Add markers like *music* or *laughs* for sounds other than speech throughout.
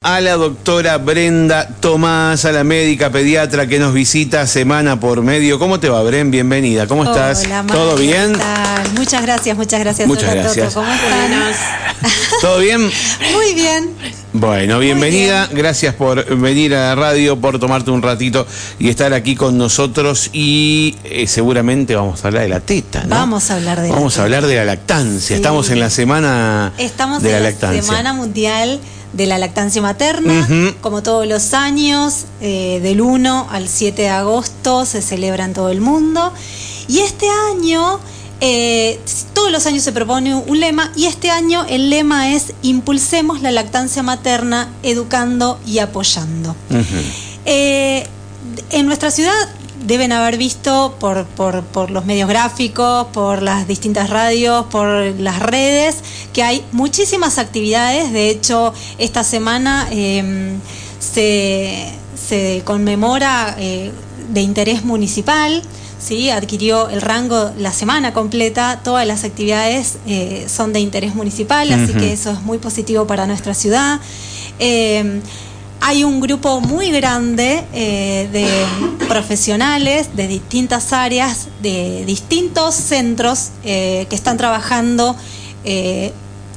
a la doctora Brenda Tomás, a la médica pediatra que nos visita semana por medio. ¿Cómo te va, Bren? Bienvenida. ¿Cómo estás? Hola, ¿Todo bien? ¿qué tal? Muchas gracias, muchas gracias. Muchas Hola, gracias. Toto, ¿Cómo están? *laughs* ¿Todo bien? Muy bien. Bueno, bienvenida. Gracias por venir a la radio, por tomarte un ratito y estar aquí con nosotros. Y eh, seguramente vamos a hablar de la teta, ¿no? Vamos a hablar de la Vamos a teta. hablar de la lactancia. Sí. Estamos en la semana Estamos de la en la lactancia. Semana Mundial de la Lactancia Materna. Como todos los años, eh, del 1 al 7 de agosto se celebra en todo el mundo. Y este año, eh, todos los años se propone un lema, y este año el lema es Impulsemos la lactancia materna, educando y apoyando. Eh, en nuestra ciudad deben haber visto por, por- por los medios gráficos, por las distintas radios, por las redes, que hay muchísimas actividades. De hecho, esta semana eh, se, se conmemora eh, de interés municipal. ¿sí? Adquirió el rango la semana completa, todas las actividades eh, son de interés municipal, así que eso es muy positivo para nuestra ciudad. Hay un grupo muy grande eh, de profesionales de distintas áreas, de distintos centros eh, que están trabajando eh,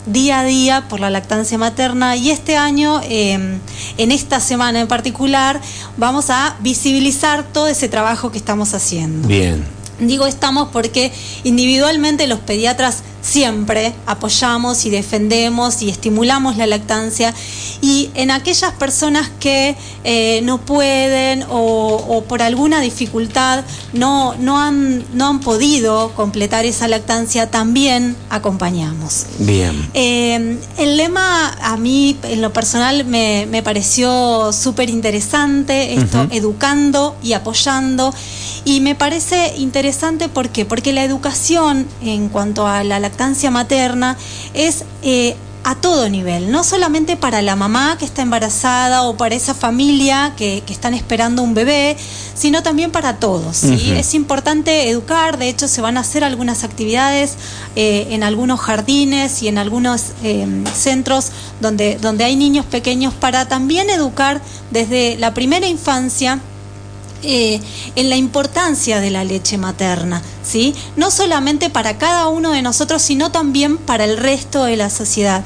día a día por la lactancia materna y este año, en esta semana en particular, vamos a visibilizar todo ese trabajo que estamos haciendo. Bien. Digo estamos porque individualmente los pediatras siempre apoyamos y defendemos y estimulamos la lactancia y en aquellas personas que eh, no pueden o, o por alguna dificultad no, no, han, no han podido completar esa lactancia también acompañamos. Bien. Eh, el lema a mí en lo personal me, me pareció súper interesante, esto, educando y apoyando. Y me parece interesante ¿por qué? porque la educación en cuanto a la lactancia materna es eh, a todo nivel, no solamente para la mamá que está embarazada o para esa familia que, que están esperando un bebé, sino también para todos. ¿sí? Es importante educar, de hecho se van a hacer algunas actividades eh, en algunos jardines y en algunos eh, centros donde, donde hay niños pequeños para también educar desde la primera infancia eh, en la importancia de la leche materna, ¿sí? No solamente para cada uno de nosotros, sino también para el resto de la sociedad.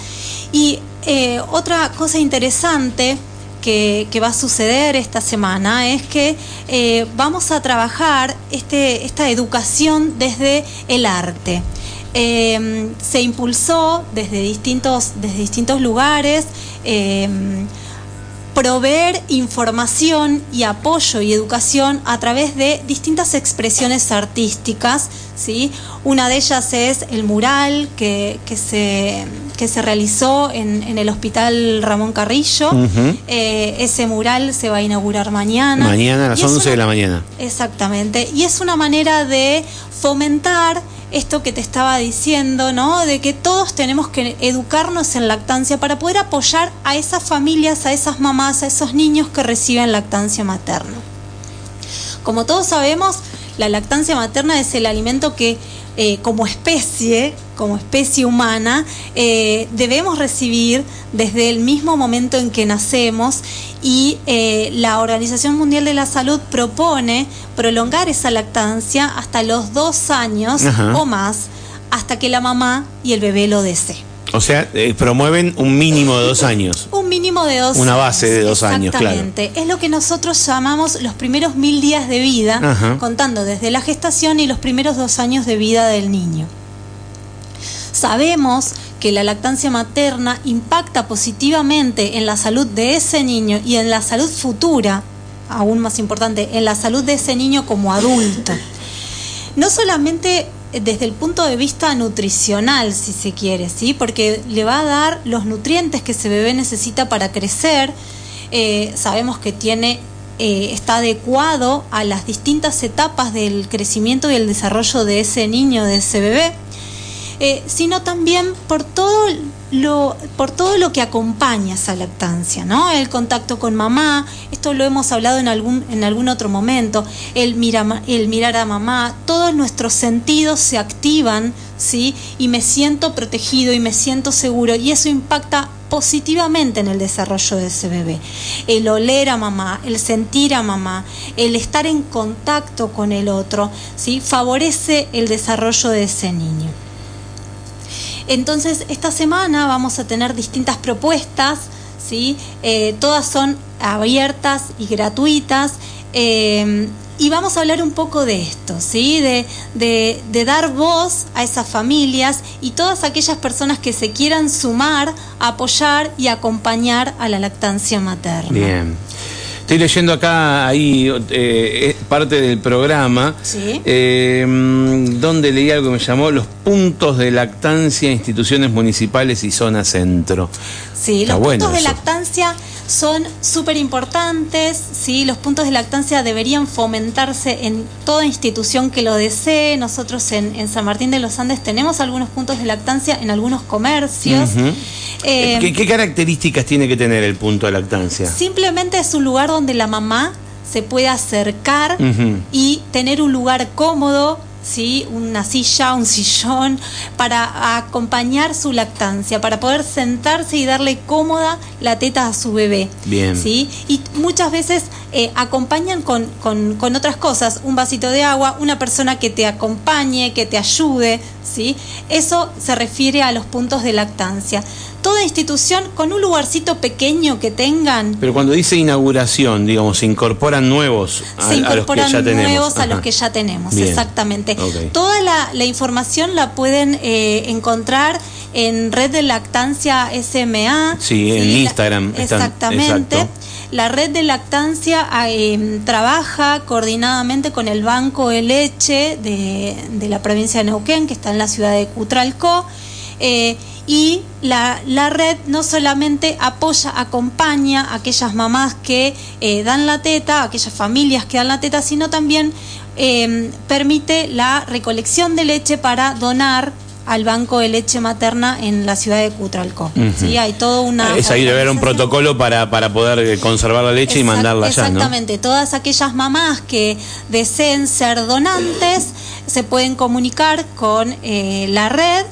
Y eh, otra cosa interesante que, va a suceder esta semana es que eh, vamos a trabajar este, esta educación desde el arte. Se impulsó desde distintos, desde distintos lugares. Proveer información y apoyo y educación a través de distintas expresiones artísticas. ¿sí? Una de ellas es el mural que, que se, que se realizó en, en el Hospital Ramón Carrillo. Eh, ese mural se va a inaugurar mañana. Mañana a las Y es 11 de la mañana. Exactamente. Y es una manera de fomentar esto que te estaba diciendo, ¿no? De que todos tenemos que educarnos en lactancia para poder apoyar a esas familias, a esas mamás, a esos niños que reciben lactancia materna. Como todos sabemos, la lactancia materna es el alimento que eh, como especie, como especie humana, eh, debemos recibir desde el mismo momento en que nacemos y eh, la Organización Mundial de la Salud propone prolongar esa lactancia hasta los dos años Ajá. o más, hasta que la mamá y el bebé lo deseen. O sea, eh, promueven un mínimo de dos años. *laughs* Un mínimo de dos Una base de dos años, claro. Exactamente. Es lo que nosotros llamamos los primeros mil días de vida, Ajá. contando desde la gestación y los primeros dos años de vida del niño. Sabemos que la lactancia materna impacta positivamente en la salud de ese niño y en la salud futura, aún más importante, en la salud de ese niño como adulto. No solamente desde el punto de vista nutricional, si se quiere, ¿sí? porque le va a dar los nutrientes que ese bebé necesita para crecer. Eh, sabemos que tiene eh, está adecuado a las distintas etapas del crecimiento y el desarrollo de ese niño, de ese bebé eh, sino también por todo lo por todo lo que acompaña esa lactancia, ¿no? El contacto con mamá, esto lo hemos hablado en algún en algún otro momento, el mira, el mirar a mamá, todos nuestros sentidos se activan, ¿sí? Y me siento protegido y me siento seguro y eso impacta positivamente en el desarrollo de ese bebé. El oler a mamá, el sentir a mamá, el estar en contacto con el otro, ¿sí? favorece el desarrollo de ese niño. Entonces, esta semana vamos a tener distintas propuestas, ¿sí? Eh, todas son abiertas y gratuitas. Eh, y vamos a hablar un poco de esto, ¿sí? De, de, dar voz a esas familias y todas aquellas personas que se quieran sumar, apoyar y acompañar a la lactancia materna. Bien. Estoy leyendo acá ahí eh, parte del programa, ¿Sí? eh, donde leí algo que me llamó los puntos de lactancia, instituciones municipales y zona centro. Sí, Está los bueno puntos de lactancia son súper importantes, ¿sí? los puntos de lactancia deberían fomentarse en toda institución que lo desee. Nosotros en, en San Martín de los Andes tenemos algunos puntos de lactancia en algunos comercios. Ujú. Eh, ¿Qué, qué características tiene que tener el punto de lactancia? Simplemente es un lugar donde la mamá se puede acercar y tener un lugar cómodo, ¿sí? una silla, un sillón, para acompañar su lactancia, para poder sentarse y darle cómoda la teta a su bebé. Bien. ¿sí? Y muchas veces eh, acompañan con, con- con otras cosas, un vasito de agua, una persona que te acompañe, que te ayude. ¿sí? Eso se refiere a los puntos de lactancia. Toda institución con un lugarcito pequeño que tengan, Pero cuando dice inauguración, digamos, se incorporan nuevos a, se a los que incorporan ya tenemos. nuevos a los que ya tenemos, Bien. exactamente. Toda la, la información la pueden eh, encontrar en Red de Lactancia SMA. Sí, en la- Instagram están- exactamente. exacto. La red de lactancia eh, trabaja coordinadamente con el Banco de Leche de, de la provincia de Neuquén, que está en la ciudad de Cutralcó. eh, y la, la red no solamente apoya, acompaña a aquellas mamás que eh, dan la teta, a aquellas familias que dan la teta, sino también eh, permite la recolección de leche para donar al banco de leche materna en la ciudad de Cutralcó. Ujú. ¿sí? Hay todo una... Es ahí debe haber un protocolo para, para poder eh, conservar la leche y mandarla allá, ¿no? Exactamente, todas aquellas mamás que deseen ser donantes se pueden comunicar con eh, la red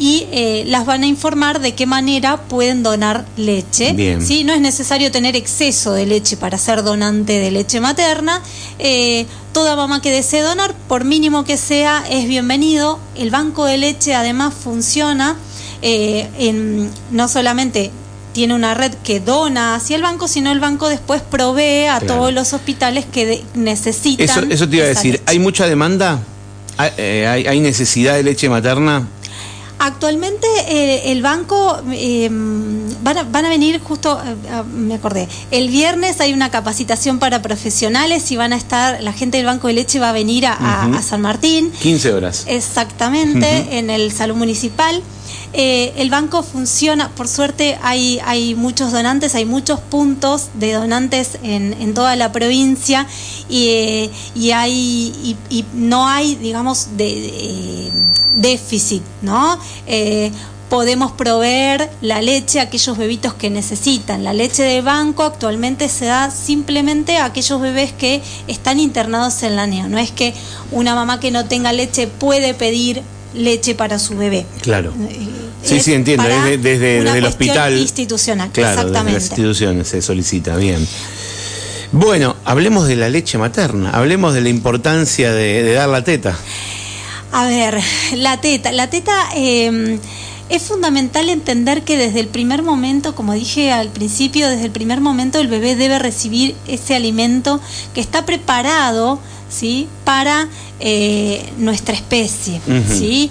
y eh, las van a informar de qué manera pueden donar leche. Bien. ¿sí? No es necesario tener exceso de leche para ser donante de leche materna. Eh, toda mamá que desee donar, por mínimo que sea, es bienvenido. El banco de leche además funciona eh, en, no solamente tiene una red que dona hacia el banco, sino el banco después provee a Claro. todos los hospitales que de- necesitan. Eso, eso te iba a decir, leche. ¿hay mucha demanda? ¿Hay, eh, hay- hay necesidad de leche materna? Actualmente eh, el banco eh, van, a, van a venir justo, eh, ah, me acordé, el viernes hay una capacitación para profesionales y van a estar, la gente del Banco de Leche va a venir a, San Martín. 15 horas. Exactamente, en el salón municipal. Eh, el banco funciona, por suerte hay, hay muchos donantes, hay muchos puntos de donantes en, en toda la provincia y, y hay y, y no hay, digamos, de, de- déficit, ¿no? Eh, podemos proveer la leche a aquellos bebitos que necesitan. La leche de banco actualmente se da simplemente a aquellos bebés que están internados en la NEO. No es que una mamá que no tenga leche puede pedir leche para su bebé. Claro. Eh, Sí, sí, entiendo. Desde, desde, una desde el hospital. institucional. Claro, desde exactamente. las instituciones se solicita, bien. Bueno, hablemos de la leche materna, hablemos de la importancia de, de dar la teta. A ver, la teta. La teta eh, es fundamental entender que desde el primer momento, como dije al principio, desde el primer momento el bebé debe recibir ese alimento que está preparado ¿sí? para eh, nuestra especie. ¿sí?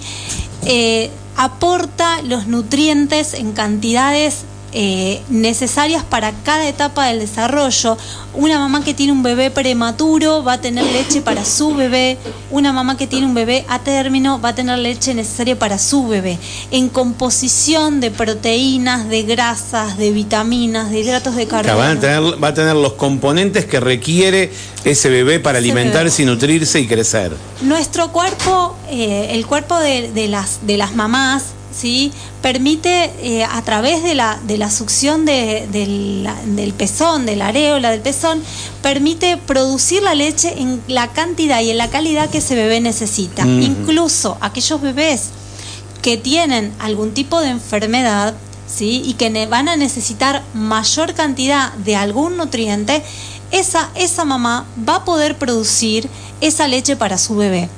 Eh, aporta los nutrientes en cantidades eh, necesarias para cada etapa del desarrollo. Una mamá que tiene un bebé prematuro va a tener leche para su bebé. Una mamá que tiene un bebé a término va a tener leche necesaria para su bebé. En composición de proteínas, de grasas, de vitaminas, de hidratos de carbono. van a tener, va a tener los componentes que requiere ese bebé para Ese alimentarse y nutrirse y crecer. Nuestro cuerpo, eh, el cuerpo de, de las, de las mamás, ¿sí? permite eh, a través de la, de la succión de- del- la- del pezón, de la areola del pezón, permite producir la leche en la cantidad y en la calidad que ese bebé necesita. Incluso aquellos bebés que tienen algún tipo de enfermedad, ¿sí? y que van a necesitar mayor cantidad de algún nutriente, esa, esa mamá va a poder producir esa leche para su bebé.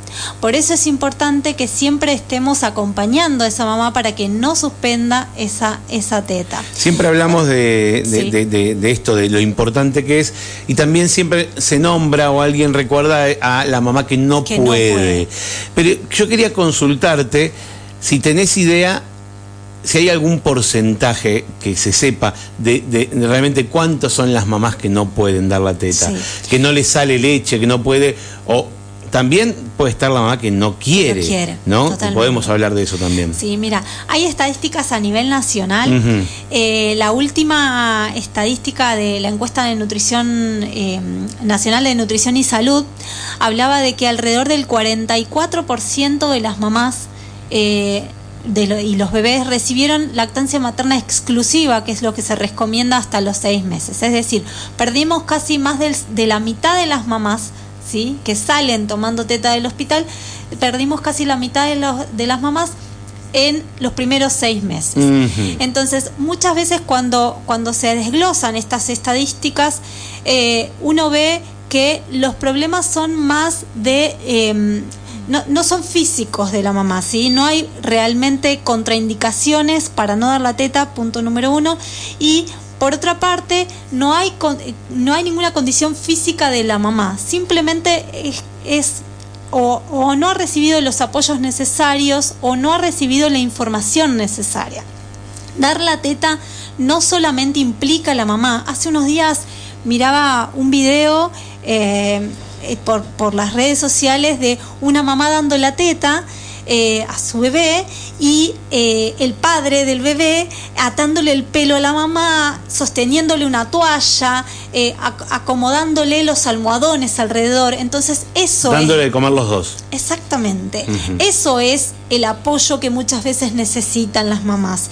Por eso es importante que siempre estemos acompañando a esa mamá para que no suspenda esa, esa teta. Siempre hablamos de, de, esto, de lo importante que es, y también siempre se nombra o alguien recuerda a la mamá que no, puede. no puede. Pero yo quería consultarte si tenés idea si hay algún porcentaje que se sepa de, realmente cuántas son las mamás que no pueden dar la teta, que no les sale leche, que no puede, o también puede estar la mamá que no quiere, no, Podemos hablar de eso también. Sí, mira, hay estadísticas a nivel nacional. Eh, la última estadística de la encuesta de nutrición eh, nacional de nutrición y salud hablaba de que alrededor del 44% de las mamás eh, y los bebés recibieron lactancia materna exclusiva, que es lo que se recomienda hasta los seis meses. Es decir, perdimos casi más de la mitad de las mamás ¿sí? que salen tomando teta del hospital, perdimos casi la mitad de, los, de las mamás en los primeros seis meses. Entonces, muchas veces cuando, cuando se desglosan estas estadísticas, eh, uno ve que los problemas son más de em, no, no son físicos de la mamá, ¿sí? No hay realmente contraindicaciones para no dar la teta, punto número uno. Y por otra parte, no hay, no hay ninguna condición física de la mamá, simplemente es, o, o, no ha recibido los apoyos necesarios o no ha recibido la información necesaria. Dar la teta no solamente implica a la mamá. Hace unos días miraba un video eh, eh, por, por, las redes sociales de una mamá dando la teta eh, a su bebé y eh, el padre del bebé atándole el pelo a la mamá, sosteniéndole una toalla, acomodándole los almohadones alrededor. Entonces eso... Dándole de comer los dos. Exactamente. Eso es el apoyo que muchas veces necesitan las mamás.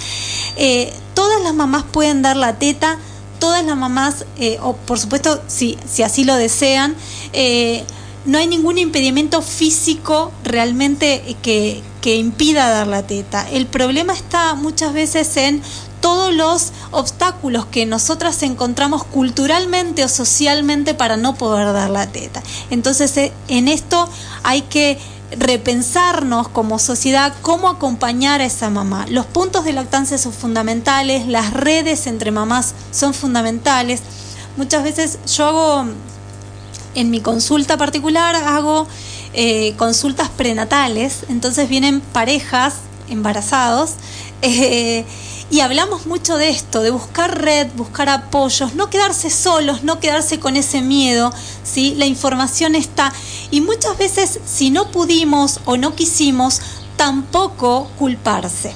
todas las mamás pueden dar la teta todas las mamás, eh, o por supuesto si, si así lo desean, eh, no hay ningún impedimento físico realmente que, que impida dar la teta. El problema está muchas veces en todos los obstáculos que nosotras encontramos culturalmente o socialmente para no poder dar la teta. Entonces, eh, en esto hay que repensarnos como sociedad cómo acompañar a esa mamá. Los puntos de lactancia son fundamentales, las redes entre mamás son fundamentales. Muchas veces yo hago, en mi consulta particular, hago eh, consultas prenatales, entonces vienen parejas embarazados. *laughs* Eh, y hablamos mucho de esto, de buscar red, buscar apoyos, no quedarse solos, no quedarse con ese miedo, ¿sí? La información está. Y muchas veces, si no pudimos o no quisimos, tampoco culparse.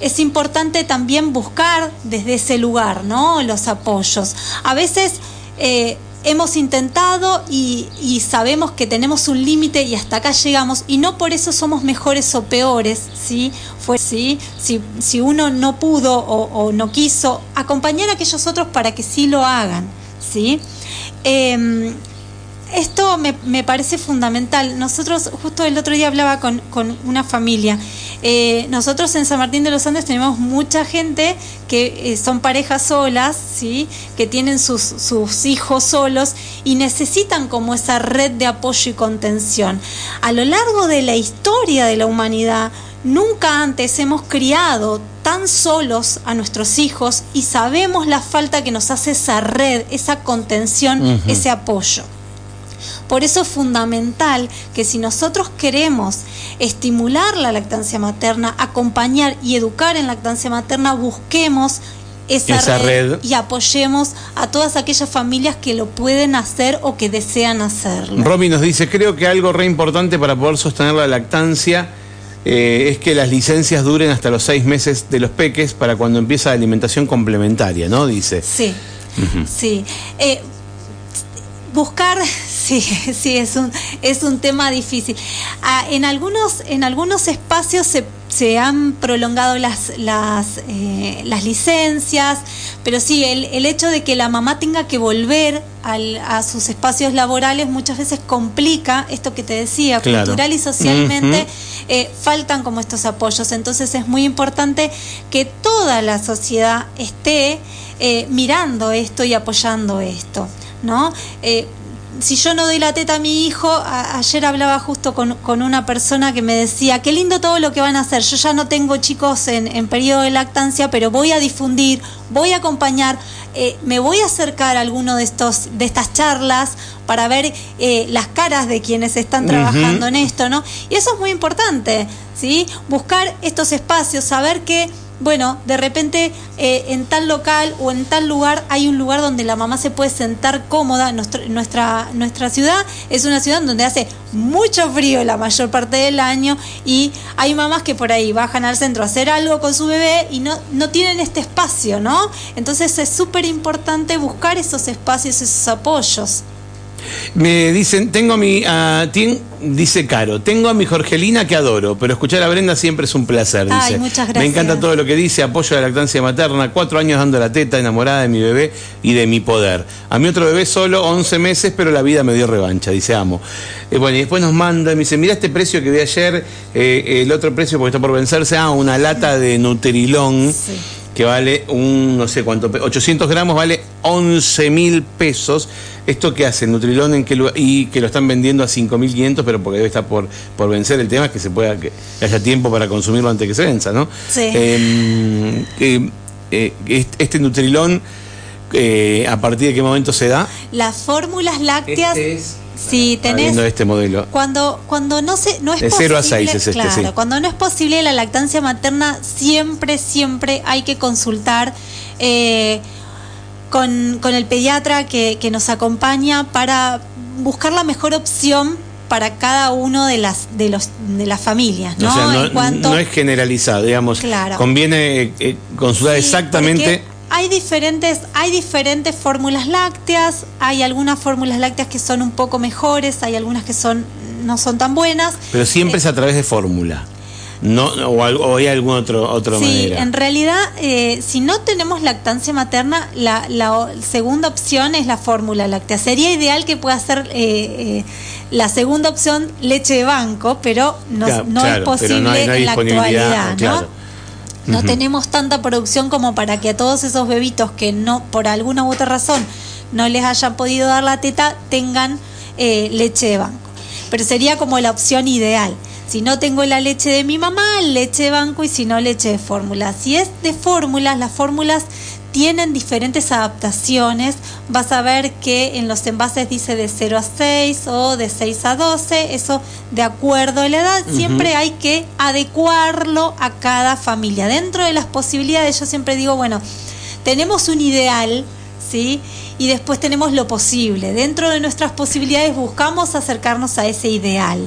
Es importante también buscar desde ese lugar, ¿no? Los apoyos. A veces eh, hemos intentado y, sabemos que tenemos un límite y hasta acá llegamos y no por eso somos mejores o peores, ¿sí? Fue, ¿sí? Si, uno no pudo o, no quiso, acompañar a aquellos otros para que sí lo hagan, ¿sí? Em, esto me, me, parece fundamental. Nosotros, justo el otro día hablaba con, con una familia eh, nosotros en San Martín de los Andes tenemos mucha gente que eh, son parejas solas, ¿sí? que tienen sus, sus hijos solos y necesitan como esa red de apoyo y contención. A lo largo de la historia de la humanidad, nunca antes hemos criado tan solos a nuestros hijos y sabemos la falta que nos hace esa red, esa contención, ese apoyo. Por eso es fundamental que si nosotros queremos estimular la lactancia materna, acompañar y educar en lactancia materna, busquemos esa, red, y apoyemos a todas aquellas familias que lo pueden hacer o que desean hacerlo. Romy nos dice, creo que algo re importante para poder sostener la lactancia eh, es que las licencias duren hasta los seis meses de los peques para cuando empieza la alimentación complementaria, ¿no? Dice. Sí, sí. Eh, buscar Sí, *laughs* sí, es un, es un tema difícil. Ah, en, algunos, en algunos espacios se, se han prolongado las, las, eh, las licencias, pero sí, el, el, hecho de que la mamá tenga que volver al, a sus espacios laborales muchas veces complica esto que te decía, cultural y socialmente eh, faltan como estos apoyos. Entonces es muy importante que toda la sociedad esté eh, mirando esto y apoyando esto, ¿no? Si yo no doy la teta a mi hijo, ayer hablaba justo con, una persona que me decía, qué lindo todo lo que van a hacer, yo ya no tengo chicos en, en periodo de lactancia, pero voy a difundir, voy a acompañar, eh, me voy a acercar a alguno de, estos, de estas charlas para ver eh, las caras de quienes están trabajando en esto, ¿no? Y eso es muy importante, ¿sí? Buscar estos espacios, saber que bueno, de repente eh, en tal local o en tal lugar hay un lugar donde la mamá se puede sentar cómoda. Nuestra, nuestra, ciudad es una ciudad donde hace mucho frío la mayor parte del año y hay mamás que por ahí bajan al centro a hacer algo con su bebé y no, no tienen este espacio, ¿no? Entonces es súper importante buscar esos espacios, esos apoyos. Me dicen, tengo a mi, dice Caro, tengo a mi Jorgelina que adoro, pero escuchar a Brenda siempre es un placer, dice. muchas gracias. Me encanta todo lo que dice, apoyo a la lactancia materna, cuatro años dando la teta, enamorada de mi bebé y de mi poder. A mi otro bebé solo 11 meses, pero la vida me dio revancha, dice amo. Eh, bueno, y después nos manda, me dice, mira este precio que vi ayer, eh, el otro precio porque está por vencerse, ah, una lata de Nutrilón. que vale un, no sé cuánto, 800 gramos vale 11 mil pesos ¿Esto qué hace? ¿Nutrilón en qué lugar? Y que lo están vendiendo a 5.500, pero porque debe estar por, por vencer. El tema es que se pueda que haya tiempo para consumirlo antes que se venza, ¿no? Sí. Em, eh, eh, este Nutrilón, eh, ¿a partir de qué momento se da? Las fórmulas lácteas... Este es... Sí, tenés. este modelo. Cuando, cuando no se, no es de 0 a 6 es este, claro, cuando no es posible la lactancia materna, siempre, siempre hay que consultar con, con el pediatra que, que, nos acompaña para buscar la mejor opción para cada uno de las de los de las familias, ¿no? no, es generalizado, digamos. Conviene eh, eh, consultar exactamente. Hay diferentes, hay diferentes fórmulas lácteas, hay algunas fórmulas lácteas que son un poco mejores, hay algunas que son no son tan buenas. Pero siempre es a través de fórmula. No, o, hay alguna otro, otra sí, en realidad, eh, si no tenemos lactancia materna, la, segunda opción es la fórmula láctea. Sería ideal que pueda ser eh, eh, la segunda opción leche de banco, pero no, es posible en la actualidad. ¿no? No tenemos tanta producción como para que a todos esos bebitos que no, por alguna u otra razón, no les hayan podido dar la teta, tengan leche de banco. Pero sería como la opción ideal. Si no tengo la leche de mi mamá, leche de banco y si no, leche de fórmula. Si es de fórmulas, las fórmulas tienen diferentes adaptaciones. Vas a ver que en los envases dice de 0 a 6 o de 6 a 12, eso de acuerdo a la edad. Siempre hay que adecuarlo a cada familia. Dentro de las posibilidades, yo siempre digo, bueno, tenemos un ideal, ¿sí? Y después tenemos lo posible. Dentro de nuestras posibilidades buscamos acercarnos a ese ideal.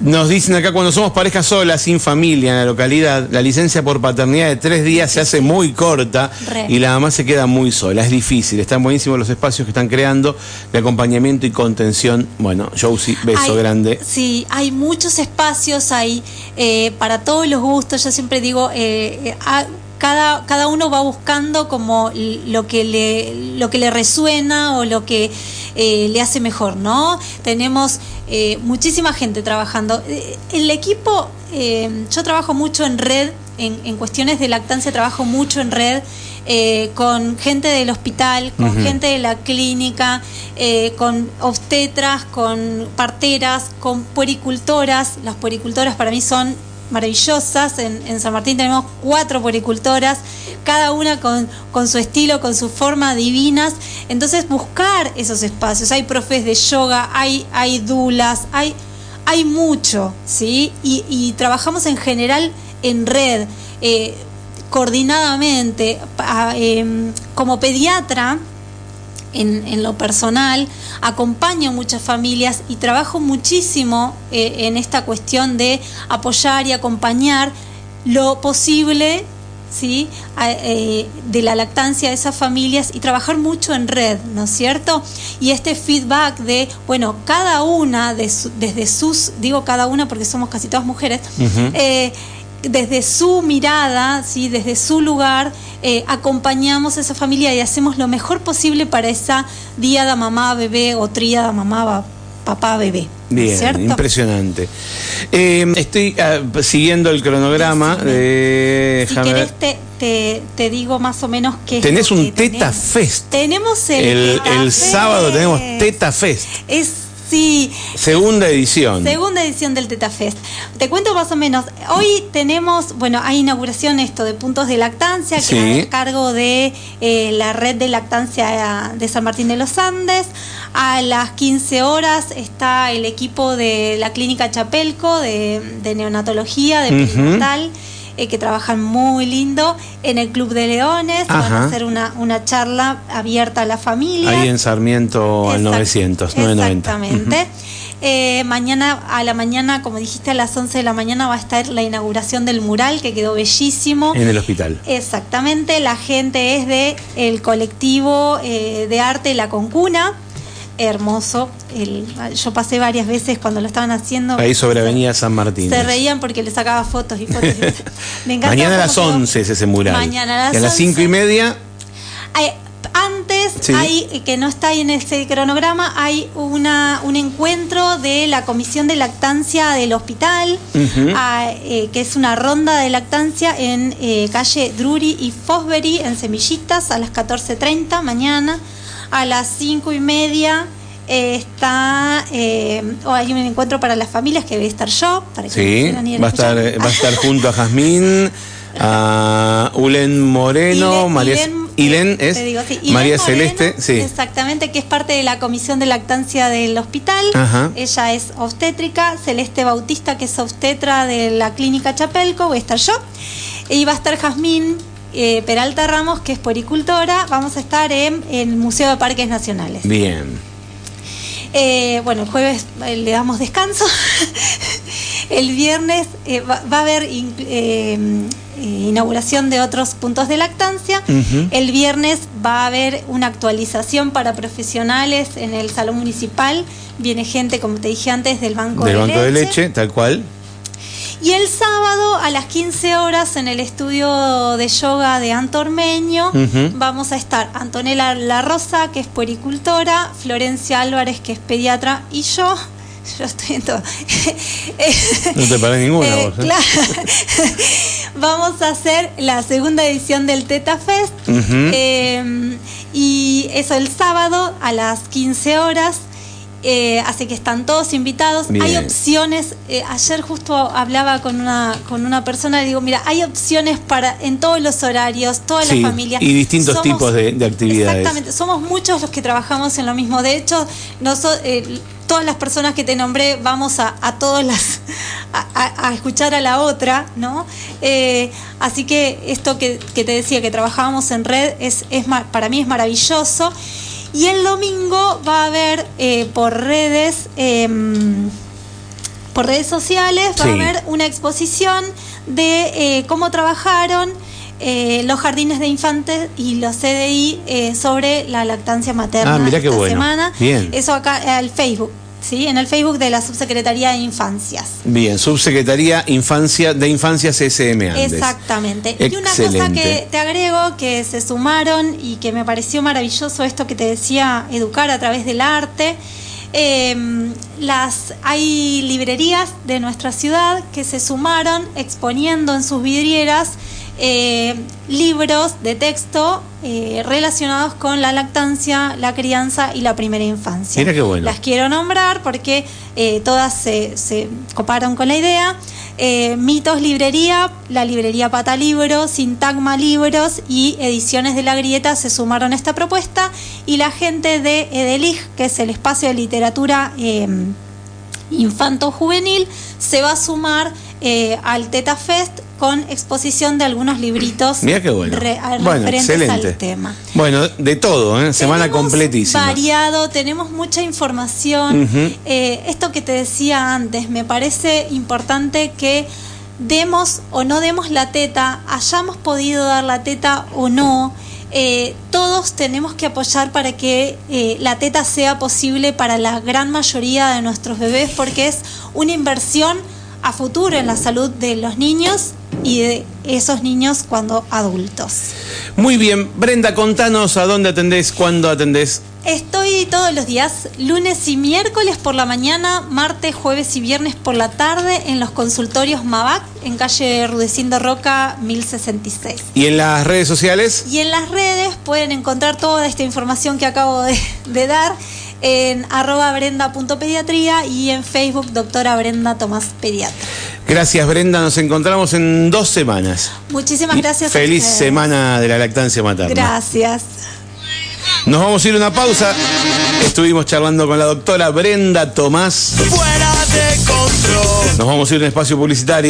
Nos dicen acá, cuando somos pareja sola, sin familia en la localidad, la licencia por paternidad de tres días se hace muy corta y la mamá se queda muy sola. Es difícil. Están buenísimos los espacios que están creando de acompañamiento y contención. Bueno, Josie, beso grande. Sí, hay muchos espacios ahí eh, para todos los gustos. Yo siempre digo, eh, eh cada, cada uno va buscando como lo que le, lo que le resuena o lo que eh, le hace mejor, ¿no? Tenemos eh, muchísima gente trabajando. Eh, el equipo, yo trabajo mucho en red, en, en, cuestiones de lactancia trabajo mucho en red. con gente del hospital, con gente de la clínica, con obstetras, con parteras, con puericultoras. Las puericultoras para mí son maravillosas. En, San Martín tenemos cuatro puericultoras, cada una con, con, su estilo, con su forma divinas. Entonces buscar esos espacios. Hay profes de yoga, hay, hay dulas, hay, hay mucho, ¿sí? Y, trabajamos en general en red, eh, coordinadamente. Em, como pediatra, en, lo personal, acompaño muchas familias y trabajo muchísimo eh, en esta cuestión de apoyar y acompañar lo posible ¿sí? Eh, de la lactancia de esas familias y trabajar mucho en red, ¿no es cierto? Y este feedback de, bueno, cada una, de desde sus, digo cada una porque somos casi todas mujeres, desde su mirada, ¿sí? desde su lugar, eh, acompañamos a esa familia y hacemos lo mejor posible para esa diada mamá, bebé o tríada mamá, papá bebé. Bien, impresionante. Eh, estoy ah, siguiendo el cronograma de... Si querés te, te, digo más o menos que... Tenés un Teta Fest. Tenemos el... El, sábado tenemos Teta Fest. Es Sí. Segunda edición. Segunda edición del Teta Fest. Te cuento más o menos. Hoy tenemos, bueno, hay inauguración esto de puntos de lactancia, que es a cargo de eh, la red de lactancia de San Martín de los Andes. A las 15 horas está el equipo de la Clínica Chapelco de, neonatología, de perinatal. Eh, que trabajan muy lindo en el Club de Leones. Van a hacer una, una charla abierta a la familia. Ahí en Sarmiento al 900, 990. Exactamente. Eh, mañana a la mañana, como dijiste, a las 11 de la mañana va a estar la inauguración del mural que quedó bellísimo. En el hospital. Exactamente, la gente es de el colectivo eh, de arte La Concuna hermoso. El, yo pasé varias veces cuando lo estaban haciendo. Ahí sobre Avenida San Martín. Se reían porque le sacaba fotos y fotos. *laughs* Mañana a las 11 es ese mural. Mañana a las, y a las 5 y media. antes, hay, que no está ahí en ese cronograma, hay una, un encuentro de la Comisión de Lactancia del Hospital, ah, eh, que es una ronda de lactancia en eh, calle Drury y Fosbury, en Semillitas, a las 14.30 mañana a las cinco y media eh, está eh, o hay un encuentro para las familias que debe estar yo para que sí, va a estar va a estar junto a Jazmín a Ulen Moreno María Ilen, es María Celeste, sí. Exactamente, que es parte de la comisión de lactancia del hospital. Ella es obstétrica. Celeste Bautista, que es obstetra de la clínica Chapelco, voy a estar yo. Y va a estar Jazmín eh, Peralta Ramos, que es poricultora. Vamos a estar en, el Museo de Parques Nacionales. Bien. Eh, bueno, el jueves eh, le damos descanso. *laughs* el viernes va, a haber inauguración de otros puntos de lactancia. El viernes va a haber una actualización para profesionales en el salón municipal. Viene gente, como te dije antes, del Banco del de Banco de Leche, tal cual. Y el sábado a las 15 horas en el estudio de yoga de Antormeño vamos a estar Antonella La Rosa, que es puericultora, Florencia Álvarez, que es pediatra, y yo. *laughs* Yo estoy en todo. no te paré ninguna eh, ¿eh? Claro. *laughs* vamos a hacer la segunda edición del Teta Fest. Eh, y eso el sábado a las 15 horas. Eh, así que están todos invitados. Hay opciones. Eh, ayer justo hablaba con una, con una persona y digo, mira, hay opciones para en todos los horarios, todas las familias. Y distintos tipos de, actividades. Exactamente. Somos muchos los que trabajamos en lo mismo. De hecho, nosotros, eh, todas las personas que te nombré vamos a, a todas las a, escuchar a la otra, ¿no? así que esto que, que, te decía que trabajábamos en red es, es para mí es maravilloso. Y el domingo va a haber eh, por redes, em, por redes sociales, va a haber una exposición de eh, cómo trabajaron eh, los jardines de infantes y los CDI sobre la lactancia materna ah, mira qué esta semana. Eso acá al Facebook. ¿Sí? en el Facebook de la Subsecretaría de Infancias. Bien, Subsecretaría Infancia de Infancias SM Exactamente. Y una cosa que te agrego, que se sumaron y que me pareció maravilloso esto que te decía, educar a través del arte. Em, las, hay librerías de nuestra ciudad que se sumaron exponiendo en sus vidrieras eh, libros de texto eh, relacionados con la lactancia, la crianza y la primera infancia. Mira qué bueno. Las quiero nombrar porque eh, todas se, se, coparon con la idea. Mitos Librería, la librería Pata Libros, Sintagma Libros y Ediciones de la Grieta se sumaron a esta propuesta y la gente de Edelig, que es el espacio de literatura infanto-juvenil, se va a sumar al Teta Fest con exposición de algunos libritos Mira qué bueno. bueno, excelente. al tema. Bueno, de todo, ¿eh? semana completísima. Variado, tenemos mucha información. Eh, esto que te decía antes, me parece importante que demos o no demos la teta, hayamos podido dar la teta o no. Eh, todos tenemos que apoyar para que la teta sea posible para la gran mayoría de nuestros bebés porque es una inversión a futuro en la salud de los niños y de esos niños cuando adultos. Muy bien, Brenda, contanos a dónde atendés, cuándo atendés. Estoy todos los días, lunes y miércoles por la mañana, martes, jueves y viernes por la tarde en los consultorios Mabac, en calle Rudecindo Roca 1066. ¿Y en las redes sociales? Y en las redes pueden encontrar toda esta información que acabo de, de dar en arroba brenda.pediatría y en Facebook doctora Brenda Tomás Pediatra. Gracias Brenda, nos encontramos en dos semanas. Muchísimas gracias. Feliz semana de la lactancia materna. Gracias. Nos vamos a ir a una pausa. Estuvimos charlando con la doctora Brenda Tomás. Fuera de control. Nos vamos a ir a un espacio publicitario.